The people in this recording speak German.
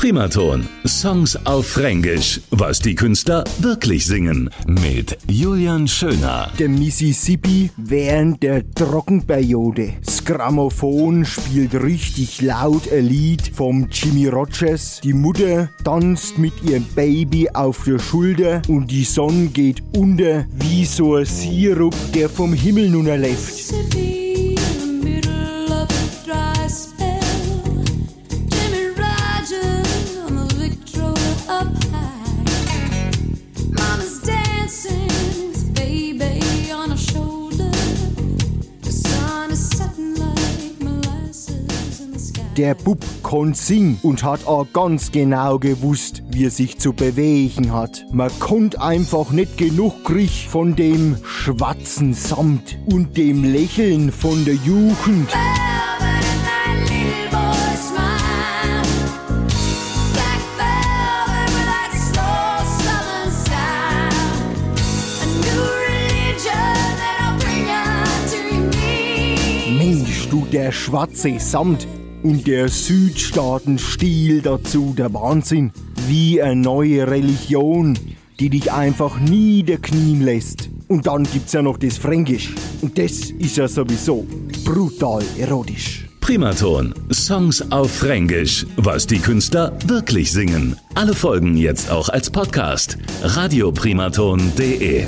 Primaton. Songs auf Fränkisch. Was die Künstler wirklich singen. Mit Julian Schöner. Der Mississippi während der Trockenperiode. Das Grammophon spielt richtig laut ein Lied vom Jimmy Rogers. Die Mutter tanzt mit ihrem Baby auf der Schulter und die Sonne geht unter wie so ein Sirup, der vom Himmel nun läuft. Der Bub konnt singen und hat auch ganz genau gewusst, wie er sich zu bewegen hat. Man konnt einfach nicht genug kriegen von dem schwarzen Samt und dem Lächeln von der Jugend. Der schwarze Samt und der Südstaatenstil dazu, der Wahnsinn. Wie eine neue Religion, die dich einfach niederknien lässt. Und dann gibt's ja noch das Fränkisch. Und das ist ja sowieso brutal erotisch. Primaton. Songs auf Fränkisch. Was die Künstler wirklich singen. Alle Folgen jetzt auch als Podcast. Radioprimaton.de